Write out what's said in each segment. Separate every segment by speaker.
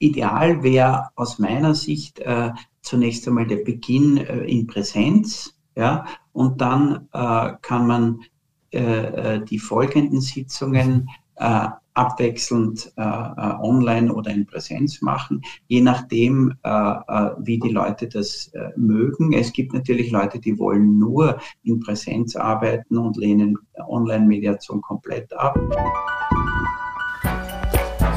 Speaker 1: ideal wäre aus meiner Sicht äh, zunächst einmal der Beginn äh, in Präsenz, ja, und dann äh, kann man äh, äh, die folgenden Sitzungen äh, abwechselnd online oder in Präsenz machen, je nachdem, wie die Leute das mögen. Es gibt natürlich Leute, die wollen nur in Präsenz arbeiten und lehnen Online-Mediation komplett ab.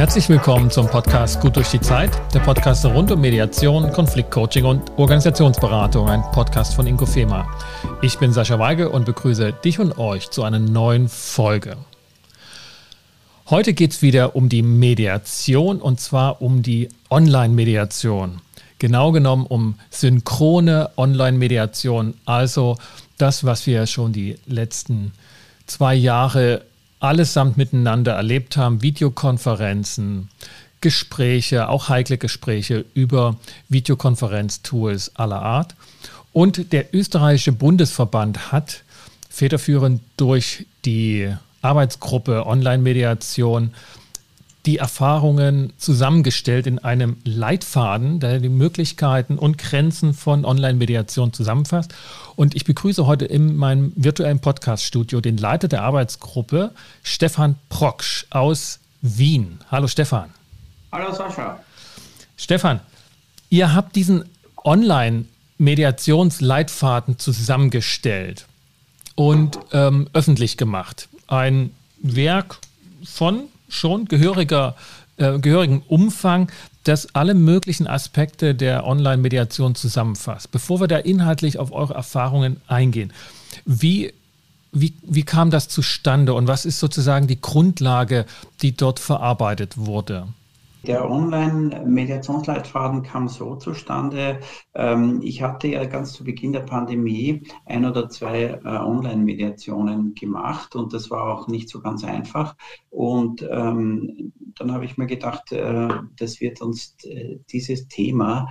Speaker 2: Herzlich willkommen zum Podcast Gut durch die Zeit, der Podcast rund um Mediation, Konfliktcoaching und Organisationsberatung, ein Podcast von Inko Fema. Ich bin Sascha Weige und begrüße dich und euch zu einer neuen Folge. Heute geht es wieder um die Mediation und zwar um die Online-Mediation. Genau genommen um synchrone Online-Mediation, also das, was wir schon die letzten zwei Jahre allesamt miteinander erlebt haben, Videokonferenzen, Gespräche, auch heikle Gespräche über Videokonferenztools aller Art. Und der österreichische Bundesverband hat federführend durch die Arbeitsgruppe Online-Mediation die Erfahrungen zusammengestellt in einem Leitfaden, der die Möglichkeiten und Grenzen von Online-Mediation zusammenfasst. Und ich begrüße heute in meinem virtuellen Podcast-Studio den Leiter der Arbeitsgruppe, Stefan Proksch aus Wien. Hallo Stefan.
Speaker 1: Hallo Sascha.
Speaker 2: Stefan, ihr habt diesen Online-Mediationsleitfaden zusammengestellt und ähm, öffentlich gemacht. Ein Werk von schon gehöriger, äh, gehörigen Umfang, das alle möglichen Aspekte der Online-Mediation zusammenfasst. Bevor wir da inhaltlich auf eure Erfahrungen eingehen, wie, wie, wie kam das zustande und was ist sozusagen die Grundlage, die dort verarbeitet wurde?
Speaker 1: Der Online-Mediationsleitfaden kam so zustande. Ähm, ich hatte ja ganz zu Beginn der Pandemie ein oder zwei äh, Online-Mediationen gemacht und das war auch nicht so ganz einfach. Und ähm, dann habe ich mir gedacht, äh, das wird uns äh, dieses Thema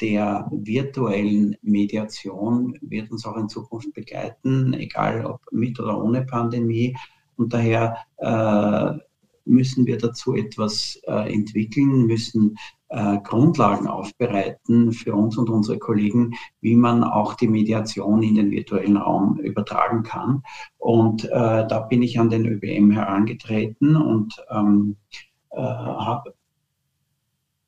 Speaker 1: der virtuellen Mediation wird uns auch in Zukunft begleiten, egal ob mit oder ohne Pandemie. Und daher müssen wir dazu etwas äh, entwickeln, müssen äh, Grundlagen aufbereiten für uns und unsere Kollegen, wie man auch die Mediation in den virtuellen Raum übertragen kann. Und äh, da bin ich an den ÖBM herangetreten und ähm, äh, habe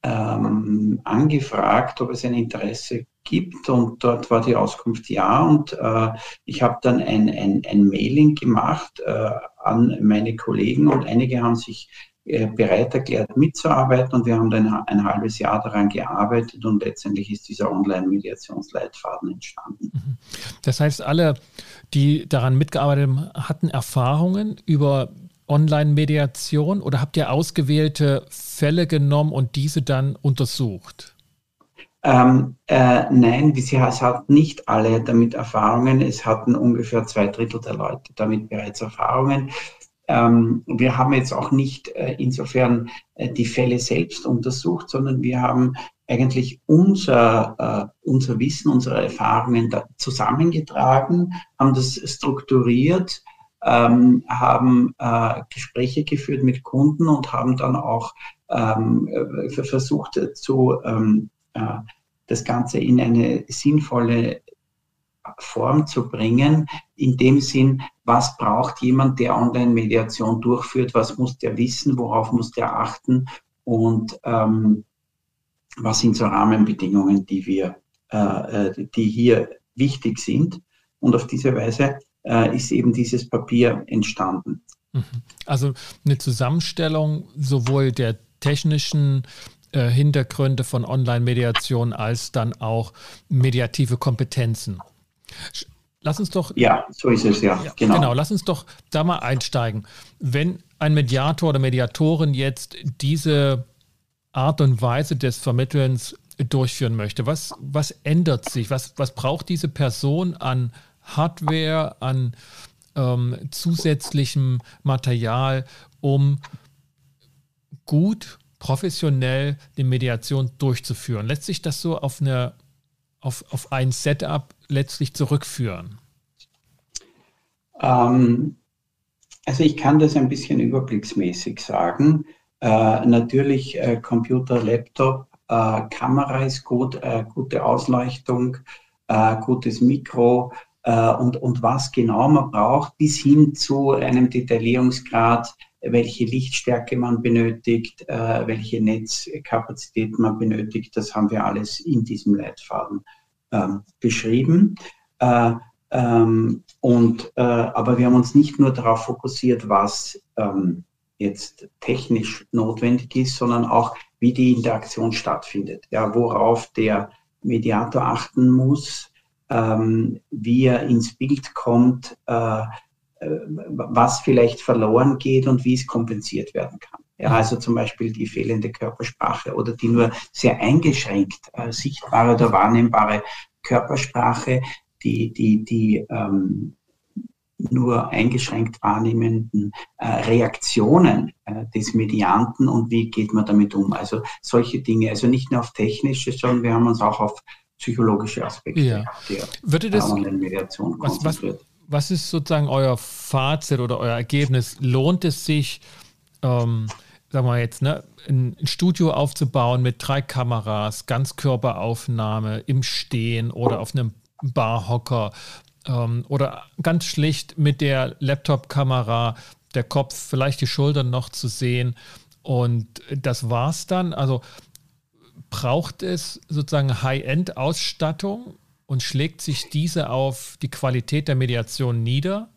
Speaker 1: ähm, angefragt, ob es ein Interesse gibt und dort war die Auskunft ja und äh, ich habe dann ein, ein, ein Mailing gemacht äh, an meine Kollegen und einige haben sich äh, bereit erklärt mitzuarbeiten und wir haben dann ein halbes Jahr daran gearbeitet und letztendlich ist dieser Online-Mediationsleitfaden entstanden. Mhm.
Speaker 2: Das heißt, alle, die daran mitgearbeitet haben, hatten Erfahrungen über Online-Mediation oder habt ihr ausgewählte Fälle genommen und diese dann untersucht?
Speaker 1: Ähm, äh, nein, sie hatten nicht alle damit Erfahrungen. Es hatten ungefähr zwei Drittel der Leute damit bereits Erfahrungen. Ähm, wir haben jetzt auch nicht äh, insofern äh, die Fälle selbst untersucht, sondern wir haben eigentlich unser, äh, unser Wissen, unsere Erfahrungen zusammengetragen, haben das strukturiert ähm, haben äh, Gespräche geführt mit Kunden und haben dann auch ähm, äh, versucht zu ähm, äh, das Ganze in eine sinnvolle Form zu bringen, in dem Sinn, was braucht jemand, der Online-Mediation durchführt, was muss der wissen, worauf muss der achten und ähm, was sind so Rahmenbedingungen, die wir, äh, äh die hier wichtig sind. Und auf diese Weise äh, ist eben dieses Papier entstanden.
Speaker 2: Mhm. Also eine Zusammenstellung sowohl der technischen äh, Hintergründe von Online-Mediation als dann auch mediative Kompetenzen. Lass uns doch.
Speaker 1: Ja, so ist es ja.
Speaker 2: ja genau. genau, lass uns doch da mal einsteigen. Wenn ein Mediator oder Mediatorin jetzt diese Art und Weise des Vermittelns durchführen möchte, was, was ändert sich? Was, was braucht diese Person an Hardware, an ähm, zusätzlichem Material, um gut, professionell die Mediation durchzuführen. Lässt sich das so auf, eine, auf, auf ein Setup letztlich zurückführen?
Speaker 1: Ähm, also ich kann das ein bisschen überblicksmäßig sagen. Äh, natürlich äh, Computer, Laptop, äh, Kamera ist gut, äh, gute Ausleuchtung, äh, gutes Mikro äh, und, und was genau man braucht, bis hin zu einem Detaillierungsgrad, welche Lichtstärke man benötigt, welche Netzkapazität man benötigt, das haben wir alles in diesem Leitfaden ähm, beschrieben. Ähm, und, aber wir haben uns nicht nur darauf fokussiert, was ähm, jetzt technisch notwendig ist, sondern auch, wie die Interaktion stattfindet. Ja, worauf der Mediator achten muss, ähm, wie er ins Bild kommt, äh, äh, was vielleicht verloren geht und wie es kompensiert werden kann. Ja, also zum Beispiel die fehlende Körpersprache oder die nur sehr eingeschränkt äh, sichtbare oder wahrnehmbare Körpersprache, die, die, die ähm, nur eingeschränkt wahrnehmenden äh, Reaktionen äh, des Medianten und wie geht man damit um. Also solche Dinge, also nicht nur auf technische, sondern wir haben uns auch auf psychologische Aspekte
Speaker 2: ja. der Würde das, Mediation konzentriert. Was, was, ist sozusagen euer Fazit oder euer Ergebnis? Lohnt es sich, ähm, sagen wir jetzt, ne, ein Studio aufzubauen mit drei Kameras, Ganzkörperaufnahme im Stehen oder auf einem Barhocker, ähm, oder ganz schlicht mit der Laptop-Kamera der Kopf, vielleicht die Schultern noch zu sehen. Und das war's dann. Also braucht es sozusagen High-End-Ausstattung und schlägt sich diese auf die Qualität der Mediation nieder?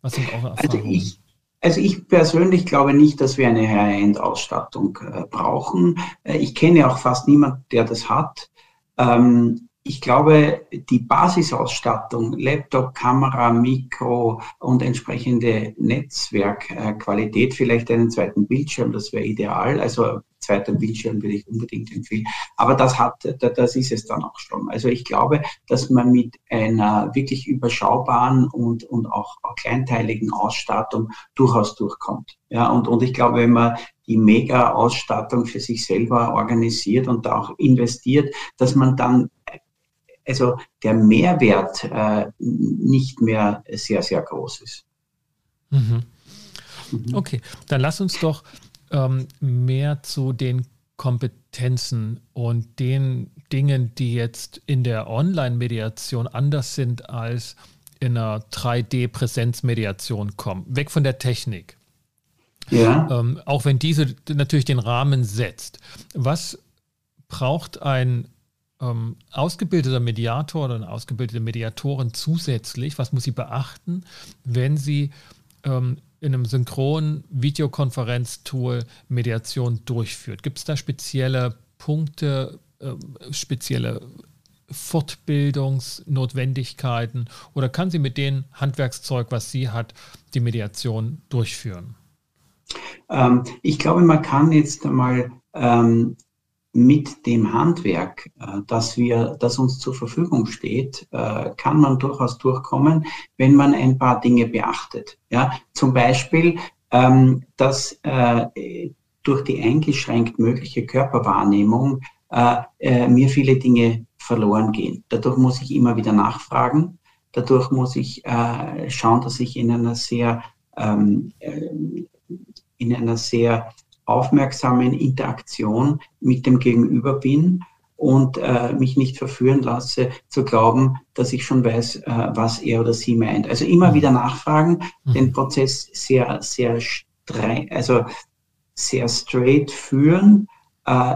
Speaker 1: Was sind eure also Erfahrungen? Also ich, also ich persönlich glaube nicht, dass wir eine High-End-Ausstattung äh, brauchen. Äh, ich kenne auch fast niemanden, der das hat. Ähm, ich glaube, die Basisausstattung, Laptop, Kamera, Mikro und entsprechende Netzwerkqualität, vielleicht einen zweiten Bildschirm, das wäre ideal. Also zweiter Bildschirm würde ich unbedingt empfehlen. Aber das hat, das ist es dann auch schon. Also ich glaube, dass man mit einer wirklich überschaubaren und, und auch, kleinteiligen Ausstattung durchaus durchkommt. Ja, und, und ich glaube, wenn man die Mega-Ausstattung für sich selber organisiert und auch investiert, dass man dann also der Mehrwert äh, nicht mehr sehr, sehr groß ist.
Speaker 2: Mhm. Mhm. Okay, dann lass uns doch ähm, mehr zu den Kompetenzen und den Dingen, die jetzt in der Online-Mediation anders sind als in einer 3D-Präsenzmediation kommen. Weg von der Technik. Ja. Ähm, auch wenn diese natürlich den Rahmen setzt. Was braucht ein ähm, ausgebildeter Mediator oder eine ausgebildete Mediatorin zusätzlich, was muss sie beachten, wenn sie ähm, in einem synchronen Videokonferenztool Mediation durchführt? Gibt es da spezielle Punkte, äh, spezielle Fortbildungsnotwendigkeiten oder kann sie mit dem Handwerkszeug, was sie hat, die Mediation durchführen?
Speaker 1: Ähm, ich glaube, man kann jetzt einmal ähm, mit dem Handwerk, äh, das wir, das uns zur Verfügung steht, äh, kann man durchaus durchkommen, wenn man ein paar Dinge beachtet. Ja, zum Beispiel, ähm, dass äh, durch die eingeschränkt mögliche Körperwahrnehmung mir viele Dinge verloren gehen. Dadurch muss ich immer wieder nachfragen. Dadurch muss ich schauen, dass ich in einer sehr ähm, in einer sehr aufmerksamen Interaktion mit dem Gegenüber bin und äh, mich nicht verführen lasse, zu glauben, dass ich schon weiß, äh, was er oder sie meint. Also immer mhm. wieder nachfragen, mhm. den Prozess sehr, sehr streng, also sehr straight führen, äh,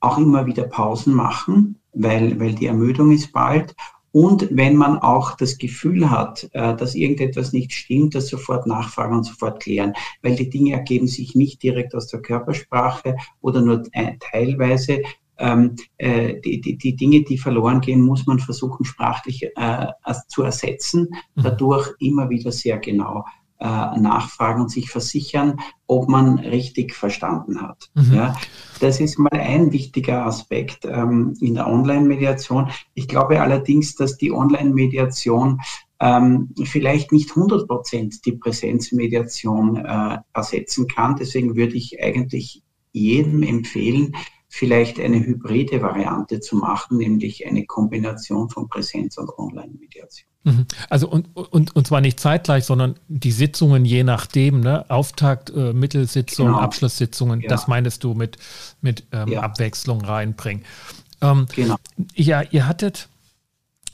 Speaker 1: auch immer wieder Pausen machen, weil, weil die Ermüdung ist bald und wenn man auch das Gefühl hat, äh, dass irgendetwas nicht stimmt, das sofort nachfragen und sofort klären, weil die Dinge ergeben sich nicht direkt aus der Körpersprache oder nur äh, teilweise. Ähm, äh, die, die, die Dinge, die verloren gehen, muss man versuchen, sprachlich zu ersetzen, mhm. dadurch immer wieder sehr genau nachfragen und sich versichern, ob man richtig verstanden hat. Mhm. Ja, das ist mal ein wichtiger Aspekt ähm, in der Online-Mediation. Ich glaube allerdings, dass die Online-Mediation ähm, vielleicht nicht 100 Prozent die Präsenzmediation äh, ersetzen kann. Deswegen würde ich eigentlich jedem empfehlen, vielleicht eine hybride Variante zu machen, nämlich eine Kombination von Präsenz und Online-Mediation.
Speaker 2: Mhm. Also und, und, und zwar nicht zeitgleich, sondern die Sitzungen je nachdem, ne? Auftakt, äh, Mittelsitzungen, genau. Abschlusssitzungen, ja. das meinst du mit, mit ähm, ja. Abwechslung reinbringen. Ähm, genau. Ja, ihr hattet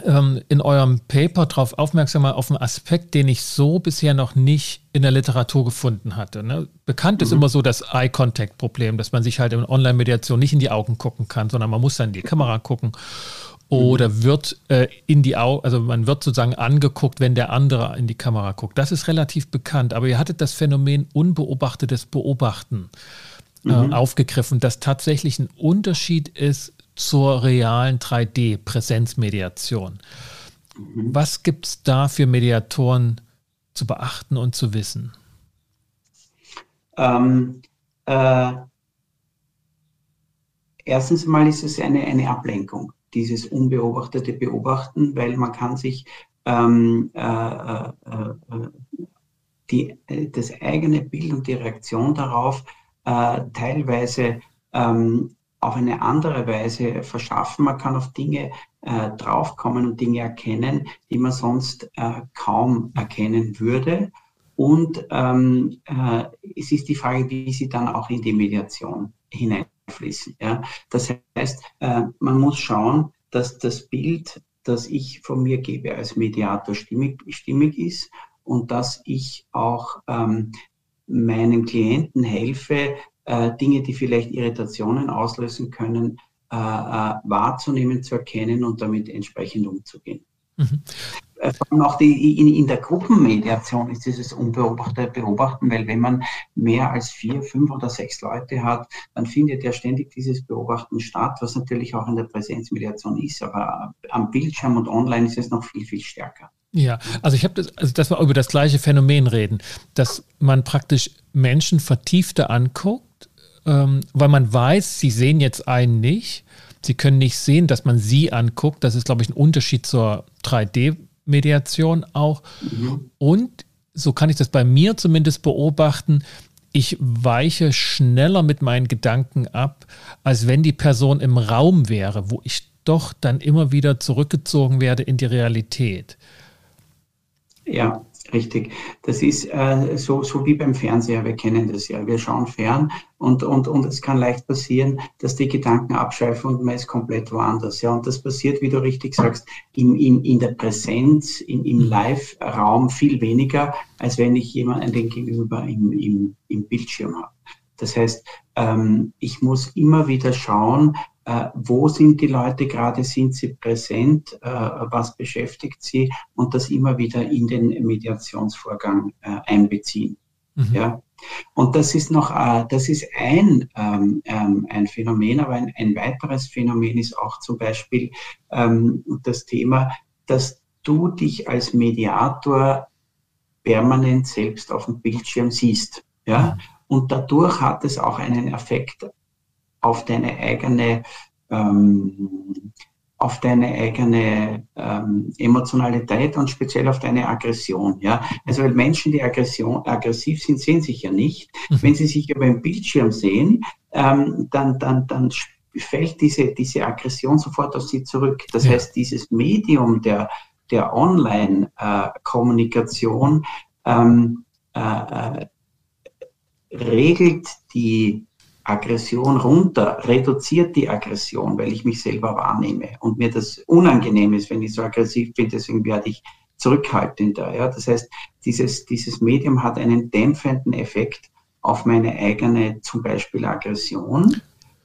Speaker 2: ähm, in eurem Paper darauf aufmerksam auf einen Aspekt, den ich so bisher noch nicht in der Literatur gefunden hatte. Ne? Bekannt mhm. ist immer so das Eye-Contact-Problem, dass man sich halt in Online-Mediation nicht in die Augen gucken kann, sondern man muss dann in die Kamera gucken oder wird äh, in die Augen, also man wird sozusagen angeguckt, wenn der andere in die Kamera guckt. Das ist relativ bekannt, aber ihr hattet das Phänomen unbeobachtetes Beobachten äh, mhm. aufgegriffen, das tatsächlich ein Unterschied ist zur realen 3D-Präsenzmediation. Mhm. Was gibt es da für Mediatoren zu beachten und zu wissen?
Speaker 1: Ähm, äh, erstens mal ist es eine, eine Ablenkung, dieses unbeobachtete Beobachten, weil man kann sich ähm, äh, äh, äh die, äh, das eigene Bild und die Reaktion darauf äh, teilweise ähm, auf eine andere Weise verschaffen. Man kann auf Dinge äh, draufkommen und Dinge erkennen, die man sonst äh, kaum erkennen würde. Und ähm, äh, es ist die Frage, wie sie dann auch in die Mediation hineinfließen. Ja? Das heißt, äh, man muss schauen, dass das Bild, das ich von mir gebe als Mediator stimmig, stimmig ist und dass ich auch ähm, meinem Klienten helfe, äh, Dinge, die vielleicht Irritationen auslösen können, äh, wahrzunehmen, zu erkennen und damit entsprechend umzugehen. Mhm. Äh, vor allem auch die, in, in, der Gruppenmediation ist dieses unbeobachtete Beobachten, weil wenn man mehr als vier, fünf oder sechs Leute hat, dann findet ja ständig dieses Beobachten statt, was natürlich auch in der Präsenzmediation ist, aber am Bildschirm und online ist es noch viel, viel stärker.
Speaker 2: Ja, also ich habe das, also dass wir über das gleiche Phänomen reden, dass man praktisch Menschen vertiefter anguckt ähm, weil man weiß, sie sehen jetzt einen nicht. Sie können nicht sehen, dass man sie anguckt. Das ist, glaube ich, ein Unterschied zur 3D-Mediation auch. Mhm. Und so kann ich das bei mir zumindest beobachten. Ich weiche schneller mit meinen Gedanken ab, als wenn die Person im Raum wäre, wo ich doch dann immer wieder zurückgezogen werde in die Realität.
Speaker 1: Ja, Richtig. Das ist äh, so, so wie beim Fernseher. Wir kennen das ja. Wir schauen fern und, und, und es kann leicht passieren, dass die Gedanken abschweifen und man ist komplett woanders. Ja, und das passiert, wie du richtig sagst, in, in, in der Präsenz, in, im Live-Raum viel weniger, als wenn ich jemanden gegenüber im, im, im Bildschirm habe. Das heißt, ähm, ich muss immer wieder schauen, wo sind die Leute gerade, sind sie präsent, äh, was beschäftigt sie und das immer wieder in den Mediationsvorgang äh, einbeziehen. Mhm. Ja. Und das ist noch, äh, das ist ein, ähm, ähm, ein Phänomen, aber ein, ein, weiteres Phänomen ist auch zum Beispiel ähm, das Thema, dass du dich als Mediator permanent selbst auf dem Bildschirm siehst. Ja? Mhm. Und dadurch hat es auch einen Effekt auf deine eigene, ähm, auf deine eigene ähm, Emotionalität und speziell auf deine Aggression. Ja? Also weil Menschen, die Aggression, aggressiv sind, sehen sich ja nicht. Mhm. Wenn sie sich über den Bildschirm sehen, ähm, dann, dann, dann fällt diese, diese Aggression sofort auf sie zurück. Das ja. heißt, dieses Medium der, der Online-Kommunikation äh, ähm, äh, äh, regelt die Aggression runter, reduziert die Aggression, weil ich mich selber wahrnehme und mir das unangenehm ist, wenn ich so aggressiv bin, deswegen werde ich zurückhaltender. Ja? Das heißt, dieses, dieses Medium hat einen dämpfenden Effekt auf meine eigene zum Beispiel Aggression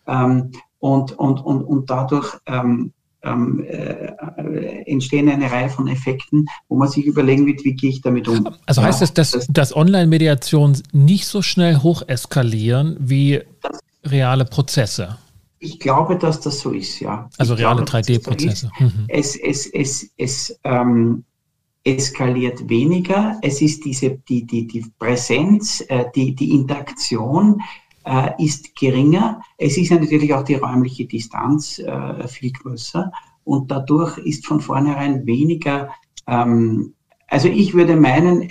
Speaker 1: ähm, und, und, und, und dadurch ähm, ähm, äh, entstehen eine Reihe von Effekten, wo man sich überlegen wird, wie gehe ich damit um.
Speaker 2: Also heißt das, dass, dass Online-Mediationen nicht so schnell hocheskalieren wie reale Prozesse?
Speaker 1: Ich glaube, dass das so ist, ja.
Speaker 2: Also ich reale 3D-Prozesse.
Speaker 1: So mhm. Es, es, es, es ähm, eskaliert weniger. Es ist diese, die, die, die Präsenz, äh, die, die Interaktion, äh, ist geringer. Es ist ja natürlich auch die räumliche Distanz äh, viel größer und dadurch ist von vornherein weniger, ähm, also ich würde meinen,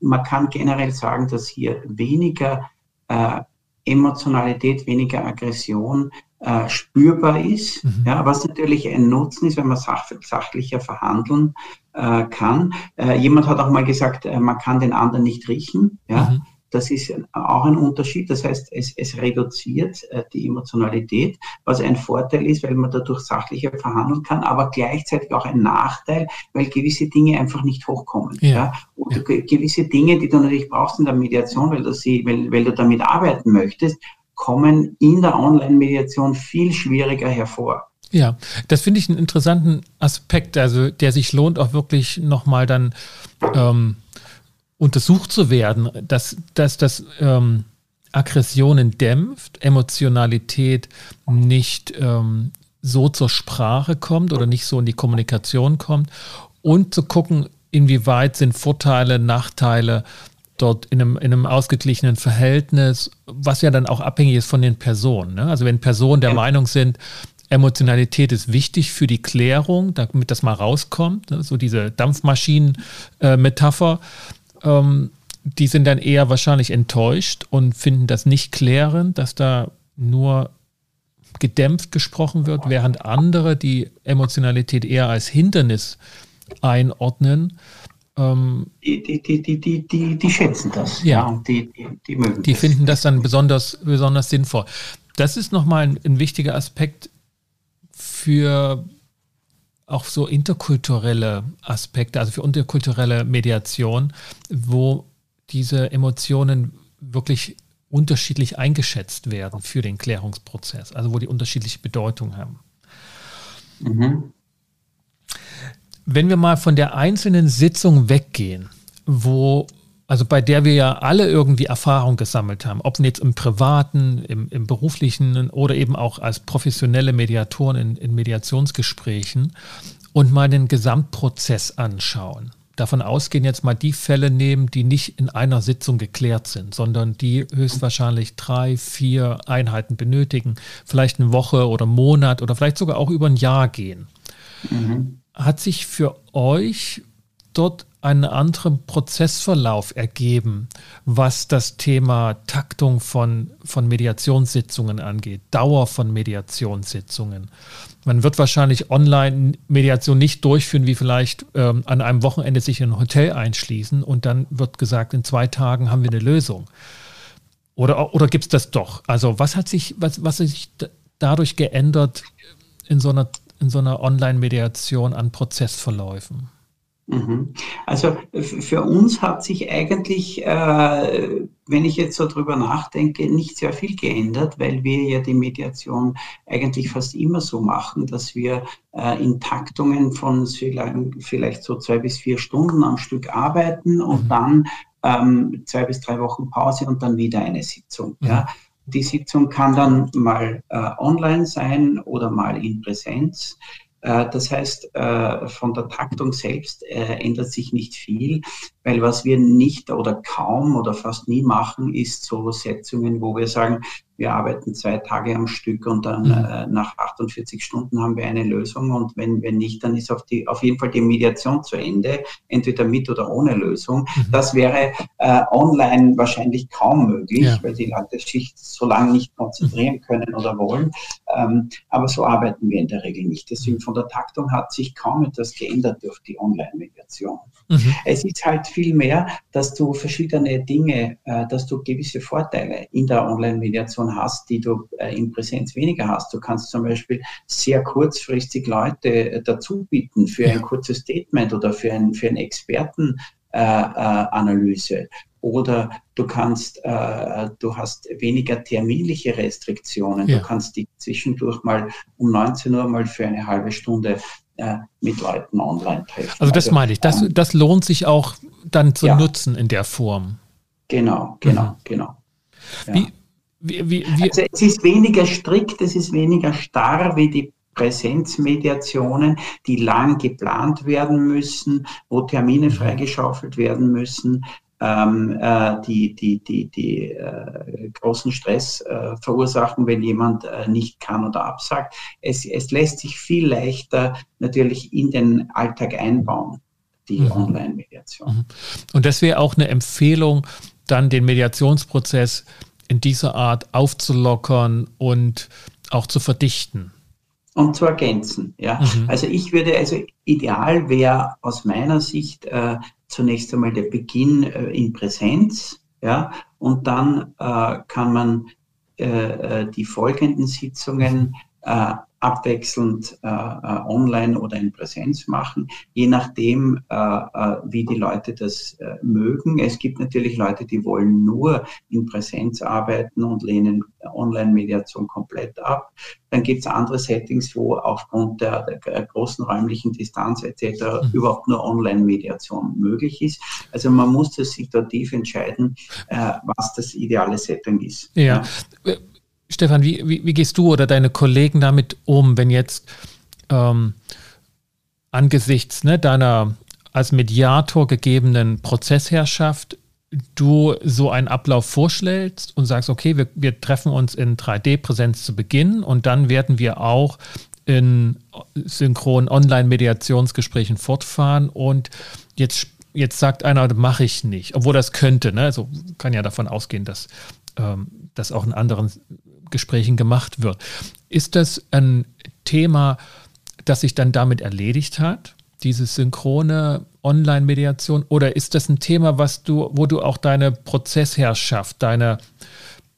Speaker 1: man kann generell sagen, dass hier weniger äh, Emotionalität, weniger Aggression äh, spürbar ist, mhm. ja, was natürlich ein Nutzen ist, wenn wir sach sachlicher verhandeln äh, kann. Äh, jemand hat auch mal gesagt, äh, man kann den anderen nicht riechen. Ja? Mhm. Das ist auch ein Unterschied. Das heißt, es, es reduziert äh, die Emotionalität, was ein Vorteil ist, weil man dadurch sachlicher verhandeln kann, aber gleichzeitig auch ein Nachteil, weil gewisse Dinge einfach nicht hochkommen. Ja. ja? Und ja. gewisse Dinge, die du natürlich brauchst in der Mediation, weil du, sie, weil, weil du damit arbeiten möchtest, kommen in der Online-Mediation viel schwieriger hervor.
Speaker 2: Ja, das finde ich einen interessanten Aspekt, also der sich lohnt auch wirklich nochmal dann ähm, untersucht zu werden, dass, dass das ähm, Aggressionen dämpft, Emotionalität nicht ähm, so zur Sprache kommt oder nicht so in die Kommunikation kommt und zu gucken, inwieweit sind Vorteile, Nachteile dort in einem, in einem ausgeglichenen Verhältnis, was ja dann auch abhängig ist von den Personen. Ne? Also wenn Personen der. Meinung sind, Emotionalität ist wichtig für die Klärung, damit das mal rauskommt, ne? so diese Dampfmaschinen-Metapher, äh, ähm, die sind dann eher wahrscheinlich enttäuscht und finden das nicht klärend, dass da nur gedämpft gesprochen wird, während andere die Emotionalität eher als Hindernis einordnen
Speaker 1: ähm, die, die, die, die, die, die, schätzen das.
Speaker 2: Ja, ja die, die, die mögen Die das. finden das dann besonders, besonders sinnvoll. Das ist nochmal ein, ein wichtiger Aspekt für auch so interkulturelle Aspekte, also für interkulturelle Mediation, wo diese Emotionen wirklich unterschiedlich eingeschätzt werden für den Klärungsprozess, also wo die unterschiedliche Bedeutung haben. Mhm. Wenn wir mal von der einzelnen Sitzung weggehen, wo, also bei der wir ja alle irgendwie Erfahrung gesammelt haben, ob jetzt im privaten, im, im beruflichen oder eben auch als professionelle Mediatoren in, in Mediationsgesprächen und mal den Gesamtprozess anschauen davon ausgehen, jetzt mal die Fälle nehmen, die nicht in einer Sitzung geklärt sind, sondern die höchstwahrscheinlich drei, vier Einheiten benötigen, vielleicht eine Woche oder Monat oder vielleicht sogar auch über ein Jahr gehen. Mhm hat sich für euch dort einen anderen Prozessverlauf ergeben, was das Thema Taktung von, von Mediationssitzungen angeht, Dauer von Mediationssitzungen. Man wird wahrscheinlich Online-Mediation nicht durchführen, wie vielleicht ähm, an einem Wochenende sich in ein Hotel einschließen und dann wird gesagt, in zwei Tagen haben wir eine Lösung. Oder, oder gibt es das doch? Also was hat sich, was, was hat sich dadurch geändert in so einer in so einer Online-Mediation an Prozessverläufen?
Speaker 1: Mhm. Also für uns hat sich eigentlich, äh, wenn ich jetzt so drüber nachdenke, nicht sehr viel geändert, weil wir ja die Mediation eigentlich fast immer so machen, dass wir äh, in Taktungen von vielleicht so zwei bis vier Stunden am Stück arbeiten und mhm. dann ähm, zwei bis drei Wochen Pause und dann wieder eine Sitzung. Mhm. Ja. Die Sitzung kann dann mal äh, online sein oder mal in Präsenz. Äh, das heißt, äh, von der Taktung selbst äh, ändert sich nicht viel, weil was wir nicht oder kaum oder fast nie machen, ist so Setzungen, wo wir sagen, wir arbeiten zwei Tage am Stück und dann mhm. äh, nach 48 Stunden haben wir eine Lösung und wenn, wenn nicht, dann ist auf, die, auf jeden Fall die Mediation zu Ende, entweder mit oder ohne Lösung. Mhm. Das wäre äh, online wahrscheinlich kaum möglich, ja. weil die Leute sich so lange nicht konzentrieren mhm. können oder wollen. Ähm, aber so arbeiten wir in der Regel nicht. Deswegen von der Taktung hat sich kaum etwas geändert durch die Online-Mediation. Mhm. Es ist halt viel mehr, dass du verschiedene Dinge, äh, dass du gewisse Vorteile in der Online-Mediation hast, die du äh, in Präsenz weniger hast. Du kannst zum Beispiel sehr kurzfristig Leute äh, dazu bieten für ein kurzes Statement oder für, ein, für eine Expertenanalyse. Oder du kannst, äh, du hast weniger terminliche Restriktionen. Ja. Du kannst dich zwischendurch mal um 19 Uhr mal für eine halbe Stunde äh, mit Leuten online treffen.
Speaker 2: Also das also, meine ich, das, ähm, das lohnt sich auch dann zu ja. nutzen in der Form.
Speaker 1: Genau, genau, mhm. genau. Ja. Wie, wie, wie, wie, also es ist weniger strikt, es ist weniger starr wie die Präsenzmediationen, die lang geplant werden müssen, wo Termine mhm. freigeschaufelt werden müssen ähm, äh, die, die, die, die äh, großen Stress äh, verursachen, wenn jemand äh, nicht kann oder absagt. Es, es lässt sich viel leichter natürlich in den Alltag einbauen, die mhm. Online-Mediation. Mhm.
Speaker 2: Und das wäre auch eine Empfehlung, dann den Mediationsprozess in dieser Art aufzulockern und auch zu verdichten.
Speaker 1: und zu ergänzen. Ja? Mhm. Also ich würde, also ideal wäre aus meiner Sicht äh, zunächst einmal der Beginn äh, in Präsenz, ja, und dann äh, kann man äh, äh, die folgenden Sitzungen äh, abwechselnd äh, äh, online oder in Präsenz machen, je nachdem, äh, äh, wie die Leute das äh, mögen. Es gibt natürlich Leute, die wollen nur in Präsenz arbeiten und lehnen Online-Mediation komplett ab. Dann gibt es andere Settings, wo aufgrund der, der großen räumlichen Distanz etc. Mhm. überhaupt nur Online-Mediation möglich ist. Also man muss das situativ entscheiden, äh, was das ideale Setting ist.
Speaker 2: Ja. Stefan, wie, wie, wie, gehst du oder deine Kollegen damit um, wenn jetzt ähm, angesichts ne, deiner als Mediator gegebenen Prozessherrschaft du so einen Ablauf vorschlägst und sagst, okay, wir, wir treffen uns in 3D-Präsenz zu Beginn und dann werden wir auch in synchronen Online-Mediationsgesprächen fortfahren und jetzt, jetzt sagt einer, mache ich nicht, obwohl das könnte, ne? also kann ja davon ausgehen, dass ähm, das auch in anderen Gesprächen gemacht wird. Ist das ein Thema, das sich dann damit erledigt hat, diese synchrone Online-Mediation, oder ist das ein Thema, was du, wo du auch deine Prozessherrschaft, deine,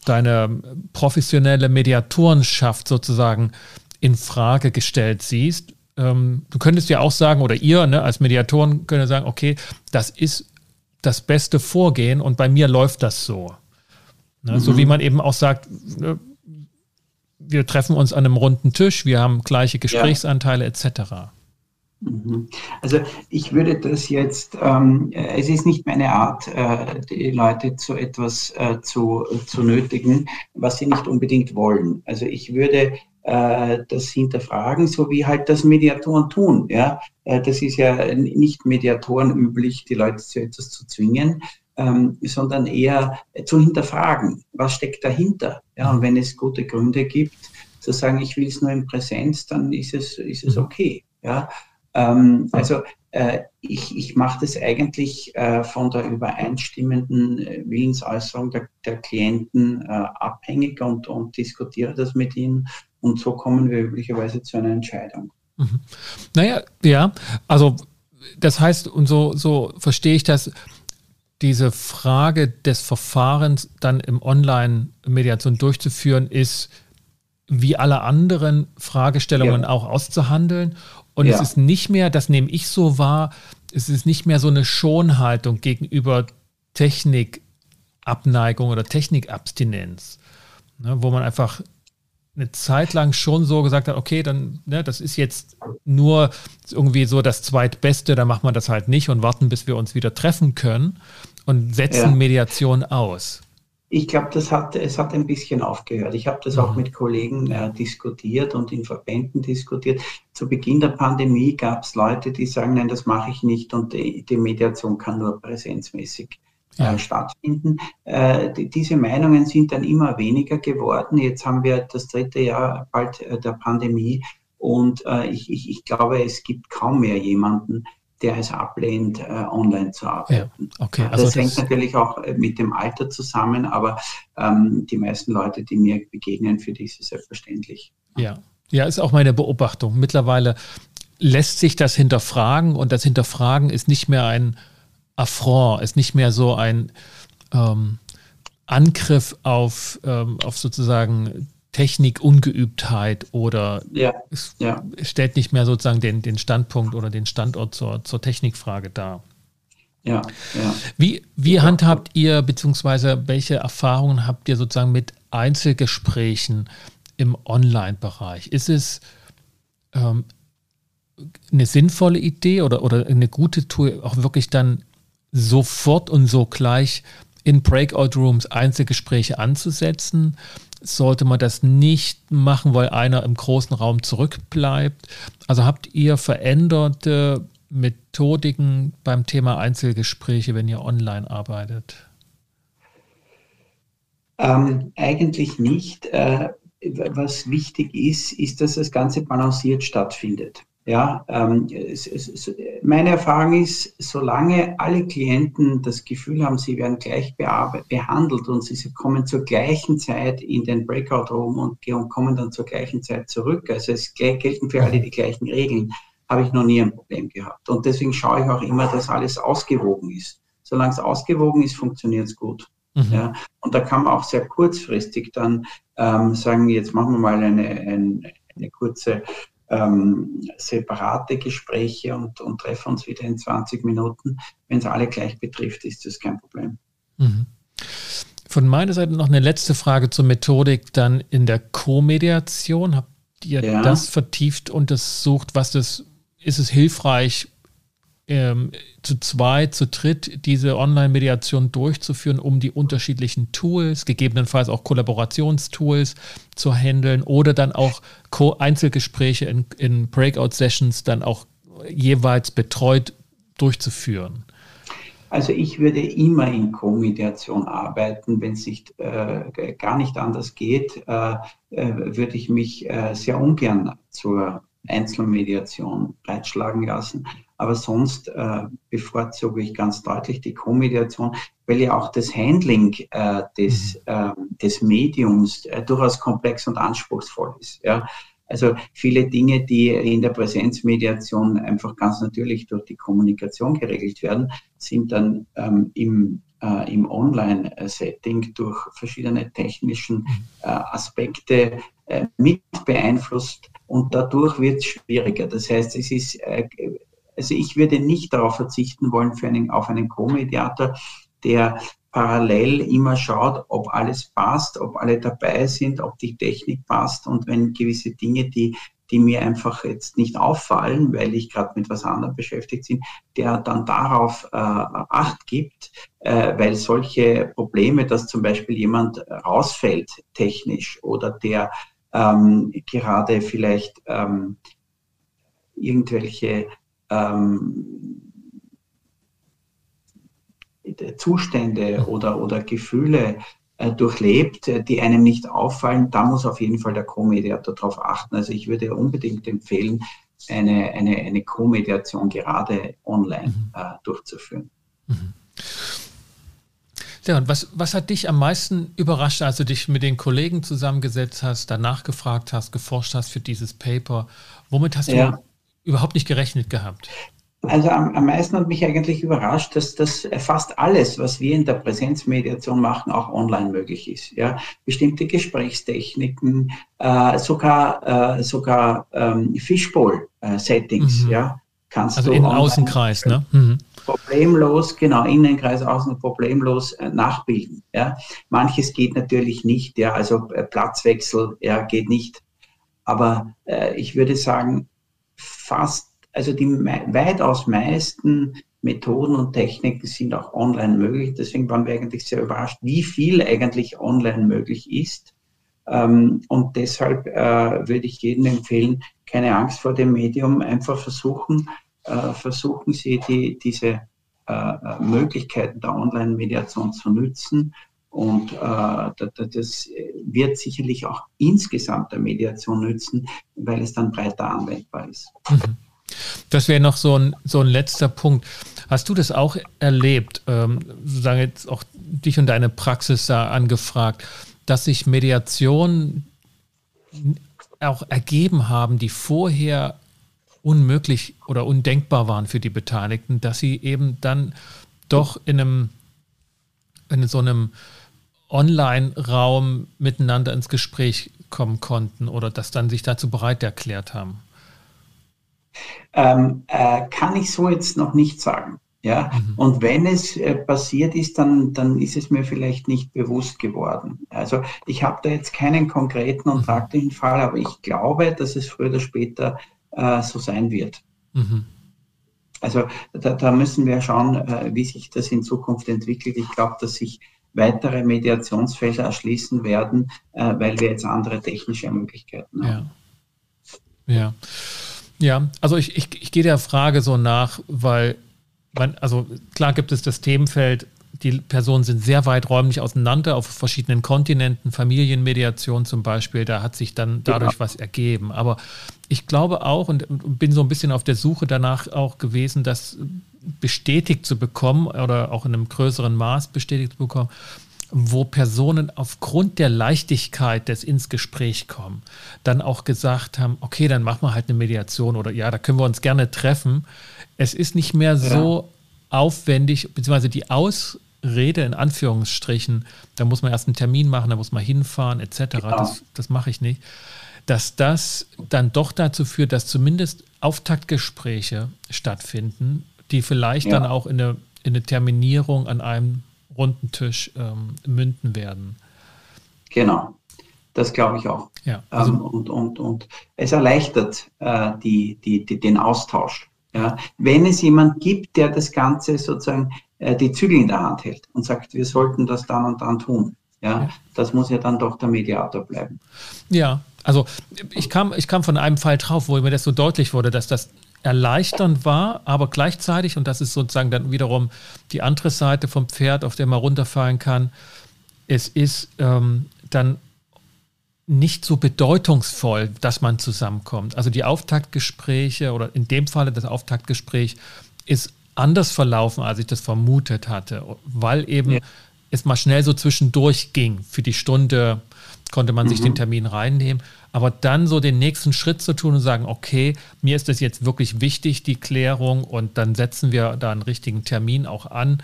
Speaker 2: deine professionelle Mediatorenschaft sozusagen in Frage gestellt siehst? Ähm, du könntest ja auch sagen, oder ihr ne, als Mediatoren könnt sagen, okay, das ist das beste Vorgehen und bei mir läuft das so. Ne, mhm. So wie man eben auch sagt, ne, wir treffen uns an einem runden Tisch, wir haben gleiche Gesprächsanteile ja. etc.
Speaker 1: Mhm. Also ich würde das jetzt, ähm, es ist nicht meine Art, äh, die Leute zu etwas äh, zu, zu nötigen, was sie nicht unbedingt wollen. Also ich würde äh, das hinterfragen, so wie halt das Mediatoren tun. Ja? Äh, das ist ja nicht Mediatoren üblich, die Leute zu etwas zu zwingen, ähm, sondern eher zu hinterfragen, was steckt dahinter. Ja, und wenn es gute Gründe gibt, zu sagen, ich will es nur in Präsenz, dann ist es, ist es mhm. okay. Ja, ähm, also äh, ich, ich mache das eigentlich äh, von der übereinstimmenden äh, Willensäußerung der, der Klienten äh, abhängig und, und diskutiere das mit ihnen. Und so kommen wir üblicherweise zu einer Entscheidung.
Speaker 2: Mhm. Naja, ja, also das heißt, und so, so verstehe ich das, diese Frage des Verfahrens dann im Online-Mediation durchzuführen, ist wie alle anderen Fragestellungen ja. auch auszuhandeln. Und ja. es ist nicht mehr, das nehme ich so wahr, es ist nicht mehr so eine Schonhaltung gegenüber Technikabneigung oder Technikabstinenz, ne, wo man einfach eine Zeit lang schon so gesagt hat, okay, dann, ne, das ist jetzt nur irgendwie so das Zweitbeste, da macht man das halt nicht und warten, bis wir uns wieder treffen können und setzen ja. Mediation aus.
Speaker 1: Ich glaube, das hat, es hat ein bisschen aufgehört. Ich habe das mhm. auch mit Kollegen äh, diskutiert und in Verbänden diskutiert. Zu Beginn der Pandemie gab es Leute, die sagen, nein, das mache ich nicht und die, die Mediation kann nur präsenzmäßig ja. Äh, stattfinden. Äh, die, diese Meinungen sind dann immer weniger geworden. Jetzt haben wir das dritte Jahr bald äh, der Pandemie und ich, ich, ich glaube, es gibt kaum mehr jemanden, der es ablehnt, online zu arbeiten. Ja, okay. also das, das hängt natürlich auch mit dem Alter zusammen, aber ähm, die meisten Leute, die mir begegnen, für die ist es selbstverständlich.
Speaker 2: Ja. ja, ist auch meine Beobachtung. Mittlerweile lässt sich das hinterfragen und das Hinterfragen ist nicht mehr ein Affront, ist nicht mehr so ein ähm, Angriff auf, ähm, auf sozusagen Technikungeübtheit oder ja, es ja. stellt nicht mehr sozusagen den, den Standpunkt oder den Standort zur, zur Technikfrage dar. Ja, ja. Wie, wie handhabt ihr, beziehungsweise welche Erfahrungen habt ihr sozusagen mit Einzelgesprächen im Online-Bereich? Ist es ähm, eine sinnvolle Idee oder, oder eine gute Tour, auch wirklich dann sofort und so gleich in Breakout Rooms Einzelgespräche anzusetzen. Sollte man das nicht machen, weil einer im großen Raum zurückbleibt? Also habt ihr veränderte Methodiken beim Thema Einzelgespräche, wenn ihr online arbeitet?
Speaker 1: Ähm, eigentlich nicht. Äh, was wichtig ist, ist, dass das Ganze balanciert stattfindet. Ja, ähm, es, es, meine Erfahrung ist, solange alle Klienten das Gefühl haben, sie werden gleich behandelt und sie kommen zur gleichen Zeit in den Breakout Room und, und kommen dann zur gleichen Zeit zurück, also es gelten für alle die gleichen Regeln, habe ich noch nie ein Problem gehabt. Und deswegen schaue ich auch immer, dass alles ausgewogen ist. Solange es ausgewogen ist, funktioniert es gut. Mhm. Ja, und da kann man auch sehr kurzfristig dann ähm, sagen, jetzt machen wir mal eine, eine, eine kurze ähm, separate Gespräche und, und treffen uns wieder in 20 Minuten. Wenn es alle gleich betrifft, ist das kein Problem. Mhm.
Speaker 2: Von meiner Seite noch eine letzte Frage zur Methodik dann in der Co-Mediation. Habt ihr ja. das vertieft untersucht? Was das, ist es hilfreich, ähm, zu zweit, zu dritt diese Online-Mediation durchzuführen, um die unterschiedlichen Tools, gegebenenfalls auch Kollaborationstools zu handeln oder dann auch Einzelgespräche in, in Breakout-Sessions dann auch jeweils betreut durchzuführen?
Speaker 1: Also ich würde immer in Co-Mediation arbeiten. Wenn es nicht, äh, gar nicht anders geht, äh, äh, würde ich mich äh, sehr ungern zur Einzelmediation breitschlagen lassen. Aber sonst äh, bevorzuge ich ganz deutlich die Co-Mediation, weil ja auch das Handling äh, des, äh, des Mediums äh, durchaus komplex und anspruchsvoll ist. Ja. Also viele Dinge, die in der Präsenzmediation einfach ganz natürlich durch die Kommunikation geregelt werden, sind dann ähm, im, äh, im Online-Setting durch verschiedene technischen mhm. äh, Aspekte äh, mit beeinflusst und dadurch wird es schwieriger. Das heißt, es ist äh, also ich würde nicht darauf verzichten wollen für einen, auf einen Co-Mediator, der parallel immer schaut, ob alles passt, ob alle dabei sind, ob die Technik passt und wenn gewisse Dinge, die, die mir einfach jetzt nicht auffallen, weil ich gerade mit was anderem beschäftigt bin, der dann darauf äh, Acht gibt, äh, weil solche Probleme, dass zum Beispiel jemand rausfällt technisch oder der ähm, gerade vielleicht ähm, irgendwelche ähm, Zustände oder, oder Gefühle äh, durchlebt, äh, die einem nicht auffallen, da muss auf jeden Fall der Co-Mediator darauf achten. Also ich würde unbedingt empfehlen, eine, eine, eine Co-Mediation gerade online mhm. äh, durchzuführen. Mhm.
Speaker 2: Ja, und was, was hat dich am meisten überrascht, als du dich mit den Kollegen zusammengesetzt hast, danach gefragt hast, geforscht hast für dieses Paper? Womit hast du ja überhaupt nicht gerechnet gehabt?
Speaker 1: Also am, am meisten hat mich eigentlich überrascht, dass das fast alles, was wir in der Präsenzmediation machen, auch online möglich ist. Ja, bestimmte Gesprächstechniken, äh, sogar äh, sogar ähm, Fishbowl-Settings. Mhm. Ja,
Speaker 2: kannst also du in Außenkreis, ne? Mhm.
Speaker 1: Problemlos, genau, Innenkreis, Außen problemlos äh, nachbilden. Ja, manches geht natürlich nicht. Ja, also äh, Platzwechsel, ja, geht nicht. Aber äh, ich würde sagen, fast, also die weitaus meisten Methoden und Techniken sind auch online möglich. Deswegen waren wir eigentlich sehr überrascht, wie viel eigentlich online möglich ist. Ähm, und deshalb äh, würde ich jedem empfehlen, keine Angst vor dem Medium, einfach versuchen, äh, versuchen Sie die, diese äh, Möglichkeiten der Online-Mediation zu nutzen und äh, das wird sicherlich auch insgesamt der Mediation nützen, weil es dann breiter anwendbar ist. Mhm.
Speaker 2: Das wäre noch so ein, so ein letzter Punkt. Hast du das auch erlebt, ähm, sozusagen jetzt auch dich und deine Praxis da angefragt, dass sich Mediationen auch ergeben haben, die vorher unmöglich oder undenkbar waren für die Beteiligten, dass sie eben dann doch in einem in so einem Online-Raum miteinander ins Gespräch kommen konnten oder das dann sich dazu bereit erklärt haben?
Speaker 1: Ähm, äh, kann ich so jetzt noch nicht sagen. Ja, mhm. und wenn es äh, passiert ist, dann, dann ist es mir vielleicht nicht bewusst geworden. Also ich habe da jetzt keinen konkreten und mhm. praktischen Fall, aber ich glaube, dass es früher oder später äh, so sein wird. Mhm. Also da, da, müssen wir schauen, äh, wie sich das in Zukunft entwickelt. Ich glaube, dass sich weitere Mediationsfelder erschließen werden, äh, weil wir jetzt andere technische Möglichkeiten
Speaker 2: haben. Ja. ja. Ja, also ich, ich, ich gehe der Frage so nach, weil man, also klar gibt es das Themenfeld die Personen sind sehr weit räumlich auseinander auf verschiedenen Kontinenten, Familienmediation zum Beispiel, da hat sich dann dadurch ja. was ergeben. Aber ich glaube auch und bin so ein bisschen auf der Suche danach auch gewesen, das bestätigt zu bekommen oder auch in einem größeren Maß bestätigt zu bekommen, wo Personen aufgrund der Leichtigkeit des ins Gespräch kommen, dann auch gesagt haben, okay, dann machen wir halt eine Mediation oder ja, da können wir uns gerne treffen. Es ist nicht mehr so aufwendig, beziehungsweise die Ausrede in Anführungsstrichen, da muss man erst einen Termin machen, da muss man hinfahren, etc. Genau. Das, das mache ich nicht. Dass das dann doch dazu führt, dass zumindest Auftaktgespräche stattfinden, die vielleicht ja. dann auch in eine, in eine Terminierung an einem runden Tisch ähm, münden werden.
Speaker 1: Genau, das glaube ich auch. Ja, also ähm, und, und, und es erleichtert äh, die, die, die, den Austausch. Ja, wenn es jemand gibt, der das Ganze sozusagen äh, die Zügel in der Hand hält und sagt, wir sollten das dann und dann tun. Ja, das muss ja dann doch der Mediator bleiben.
Speaker 2: Ja, also ich kam, ich kam von einem Fall drauf, wo mir das so deutlich wurde, dass das erleichternd war, aber gleichzeitig, und das ist sozusagen dann wiederum die andere Seite vom Pferd, auf der man runterfallen kann, es ist ähm, dann nicht so bedeutungsvoll, dass man zusammenkommt. Also die Auftaktgespräche oder in dem Falle das Auftaktgespräch ist anders verlaufen, als ich das vermutet hatte, weil eben ja. es mal schnell so zwischendurch ging. Für die Stunde konnte man mhm. sich den Termin reinnehmen. Aber dann so den nächsten Schritt zu tun und sagen, okay, mir ist das jetzt wirklich wichtig, die Klärung, und dann setzen wir da einen richtigen Termin auch an.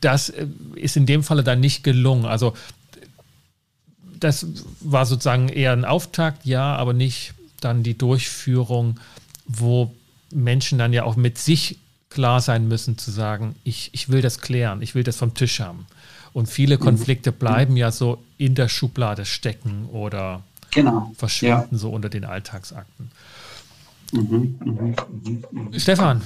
Speaker 2: Das äh, ist in dem Falle dann nicht gelungen. Also das war sozusagen eher ein Auftakt, ja, aber nicht dann die Durchführung, wo Menschen dann ja auch mit sich klar sein müssen, zu sagen, ich, ich will das klären, ich will das vom Tisch haben. Und viele mhm. Konflikte bleiben ja so in der Schublade stecken oder genau. verschwinden ja. so unter den Alltagsakten. Mhm, mh, mh, Stefan,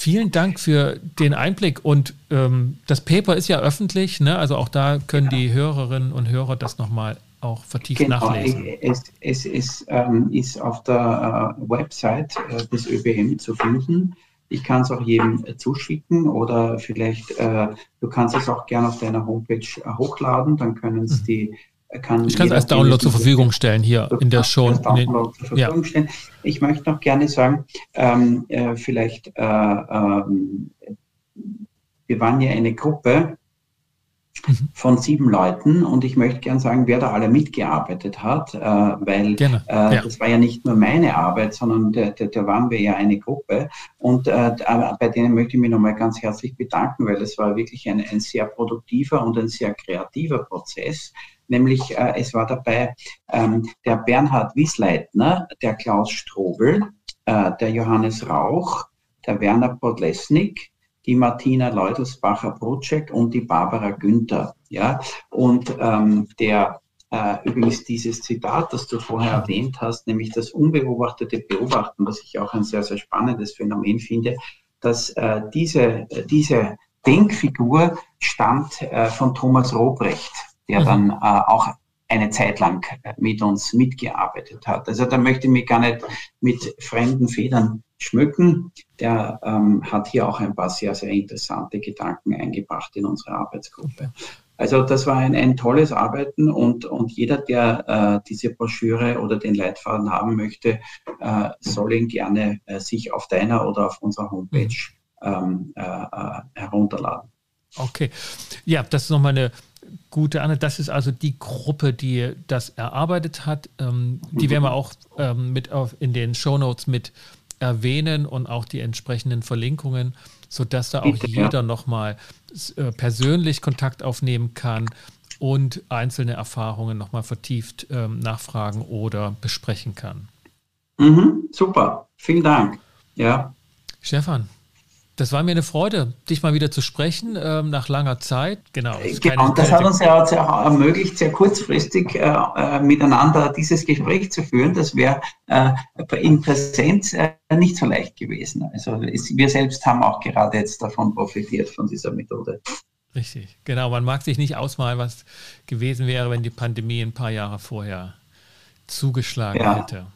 Speaker 2: vielen Dank für den Einblick und ähm, das Paper ist ja öffentlich, ne? also auch da können ja. die Hörerinnen und Hörer das nochmal auch vertieft genau. nachlesen.
Speaker 1: Es, es, es ähm, ist auf der äh, Website äh, des ÖBM zu finden. Ich kann es auch jedem äh, zuschicken oder vielleicht, äh, du kannst es auch gerne auf deiner Homepage äh, hochladen, dann können es mhm. die
Speaker 2: kann ich kann es als Download zur Verfügung stellen hier in der Show. Download
Speaker 1: zur Verfügung ja. stellen. Ich möchte noch gerne sagen, ähm, äh, vielleicht, äh, ähm, wir waren ja eine Gruppe mhm. von sieben Leuten und ich möchte gerne sagen, wer da alle mitgearbeitet hat, äh, weil äh, ja. das war ja nicht nur meine Arbeit, sondern da, da, da waren wir ja eine Gruppe und äh, bei denen möchte ich mich nochmal ganz herzlich bedanken, weil es war wirklich ein, ein sehr produktiver und ein sehr kreativer Prozess nämlich äh, es war dabei ähm, der Bernhard Wiesleitner, der Klaus Strobel, äh, der Johannes Rauch, der Werner Podlesnik, die Martina Leudelsbacher-Brutschek und die Barbara Günther. Ja? Und ähm, der äh, übrigens dieses Zitat, das du vorher erwähnt hast, nämlich das unbeobachtete Beobachten, was ich auch ein sehr, sehr spannendes Phänomen finde, dass äh, diese, diese Denkfigur stammt äh, von Thomas Robrecht der mhm. dann äh, auch eine Zeit lang mit uns mitgearbeitet hat. Also da möchte ich mich gar nicht mit fremden Federn schmücken. Der ähm, hat hier auch ein paar sehr, sehr interessante Gedanken eingebracht in unsere Arbeitsgruppe. Also das war ein, ein tolles Arbeiten und, und jeder, der äh, diese Broschüre oder den Leitfaden haben möchte, äh, soll ihn gerne äh, sich auf deiner oder auf unserer Homepage mhm. ähm, äh, äh, herunterladen.
Speaker 2: Okay, ja, das ist nochmal eine gute Anne. Das ist also die Gruppe, die das erarbeitet hat. Ähm, die werden wir auch ähm, mit auf, in den Shownotes mit erwähnen und auch die entsprechenden Verlinkungen, sodass da auch jeder nochmal äh, persönlich Kontakt aufnehmen kann und einzelne Erfahrungen nochmal vertieft ähm, nachfragen oder besprechen kann.
Speaker 1: Mhm, super, vielen Dank. Ja.
Speaker 2: Stefan, das war mir eine Freude, dich mal wieder zu sprechen ähm, nach langer Zeit. Genau.
Speaker 1: Genau, und das hat uns ja auch ermöglicht, sehr kurzfristig äh, äh, miteinander dieses Gespräch zu führen. Das wäre äh, in Präsenz äh, nicht so leicht gewesen. Also es, wir selbst haben auch gerade jetzt davon profitiert, von dieser Methode.
Speaker 2: Richtig, genau. Man mag sich nicht ausmalen, was gewesen wäre, wenn die Pandemie ein paar Jahre vorher zugeschlagen ja, hätte.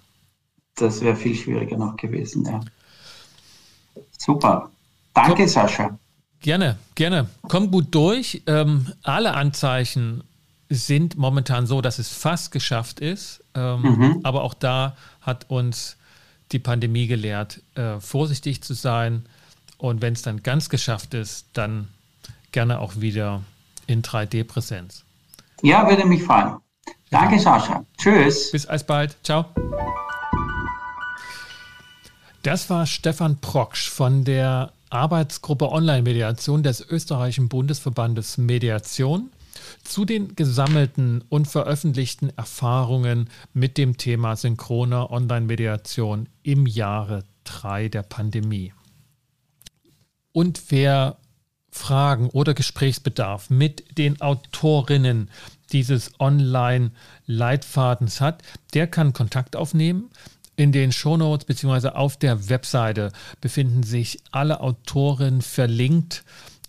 Speaker 1: Das wäre viel schwieriger noch gewesen, ja. Super. Danke, Sascha.
Speaker 2: Gerne, gerne. Komm gut durch. Ähm, alle Anzeichen sind momentan so, dass es fast geschafft ist. Ähm, mhm. Aber auch da hat uns die Pandemie gelehrt, äh, vorsichtig zu sein. Und wenn es dann ganz geschafft ist, dann gerne auch wieder in 3D-Präsenz.
Speaker 1: Ja, würde mich freuen. Danke, Sascha. Tschüss.
Speaker 2: Bis alsbald. Ciao. Das war Stefan Proksch von der Arbeitsgruppe Online-Mediation des österreichischen Bundesverbandes Mediation zu den gesammelten und veröffentlichten Erfahrungen mit dem Thema synchrone Online-Mediation im Jahre 3 der Pandemie. Und wer Fragen oder Gesprächsbedarf mit den Autorinnen dieses Online-Leitfadens hat, der kann Kontakt aufnehmen. In den Shownotes bzw. auf der Webseite befinden sich alle Autoren verlinkt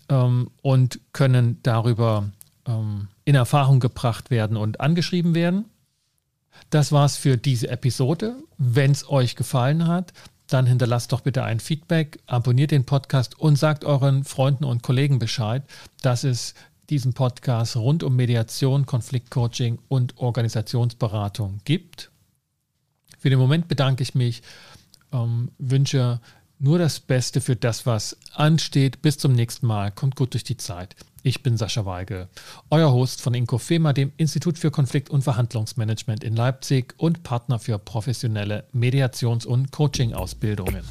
Speaker 2: ähm, und können darüber ähm, in Erfahrung gebracht werden und angeschrieben werden. Das war's für diese Episode. Wenn es euch gefallen hat, dann hinterlasst doch bitte ein Feedback, abonniert den Podcast und sagt euren Freunden und Kollegen Bescheid, dass es diesen Podcast rund um Mediation, Konfliktcoaching und Organisationsberatung gibt. Für den Moment bedanke ich mich, ähm, wünsche nur das Beste für das, was ansteht. Bis zum nächsten Mal. Kommt gut durch die Zeit. Ich bin Sascha Weige, euer Host von Inkofema, dem Institut für Konflikt- und Verhandlungsmanagement in Leipzig und Partner für professionelle Mediations- und Coaching-Ausbildungen.